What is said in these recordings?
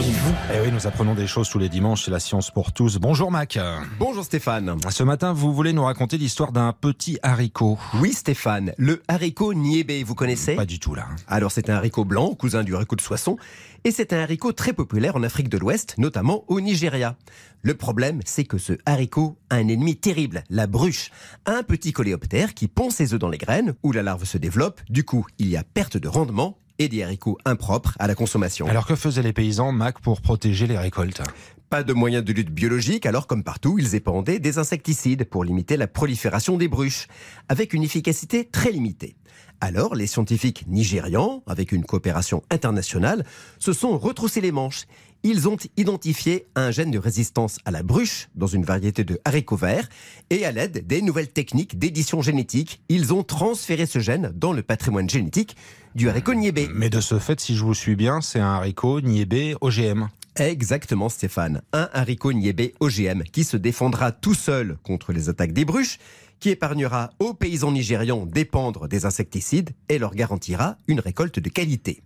et vous. Eh oui, nous apprenons des choses tous les dimanches, c'est la science pour tous. Bonjour Mac. Bonjour Stéphane. Ce matin, vous voulez nous raconter l'histoire d'un petit haricot. Oui Stéphane, le haricot niébé, vous connaissez? Pas du tout là. Alors c'est un haricot blanc, cousin du haricot de Soissons, et c'est un haricot très populaire en Afrique de l'Ouest, notamment au Nigeria. Le problème, c'est que ce haricot a un ennemi terrible, la bruche, un petit coléoptère qui pond ses œufs dans les graines, où la larve se développe, du coup il y a perte de rendement et des haricots impropres à la consommation. Alors que faisaient les paysans, Mac, pour protéger les récoltes? Pas de moyens de lutte biologique, alors comme partout, ils épandaient des insecticides pour limiter la prolifération des bruches, avec une efficacité très limitée. Alors, les scientifiques nigérians, avec une coopération internationale, se sont retroussés les manches. Ils ont identifié un gène de résistance à la bruche dans une variété de haricots verts et à l'aide des nouvelles techniques d'édition génétique, ils ont transféré ce gène dans le patrimoine génétique du haricot niébé. Mais de ce fait, si je vous suis bien, c'est un haricot niébé OGM. Exactement Stéphane, un haricot niébé OGM qui se défendra tout seul contre les attaques des bruches, qui épargnera aux paysans nigérians d'épandre des insecticides et leur garantira une récolte de qualité.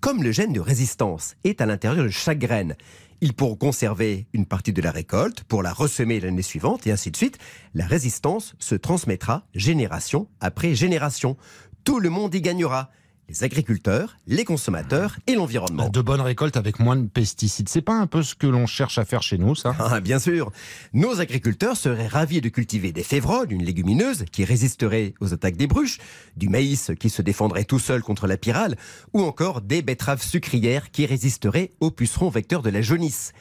Comme le gène de résistance est à l'intérieur de chaque graine, ils pourront conserver une partie de la récolte pour la ressemer l'année suivante et ainsi de suite. La résistance se transmettra génération après génération. Tout le monde y gagnera les agriculteurs, les consommateurs et l'environnement. De bonnes récoltes avec moins de pesticides. C'est pas un peu ce que l'on cherche à faire chez nous, ça? Ah, bien sûr. Nos agriculteurs seraient ravis de cultiver des févroles, une légumineuse qui résisterait aux attaques des bruches, du maïs qui se défendrait tout seul contre la pyrale, ou encore des betteraves sucrières qui résisteraient aux pucerons vecteurs de la jaunisse.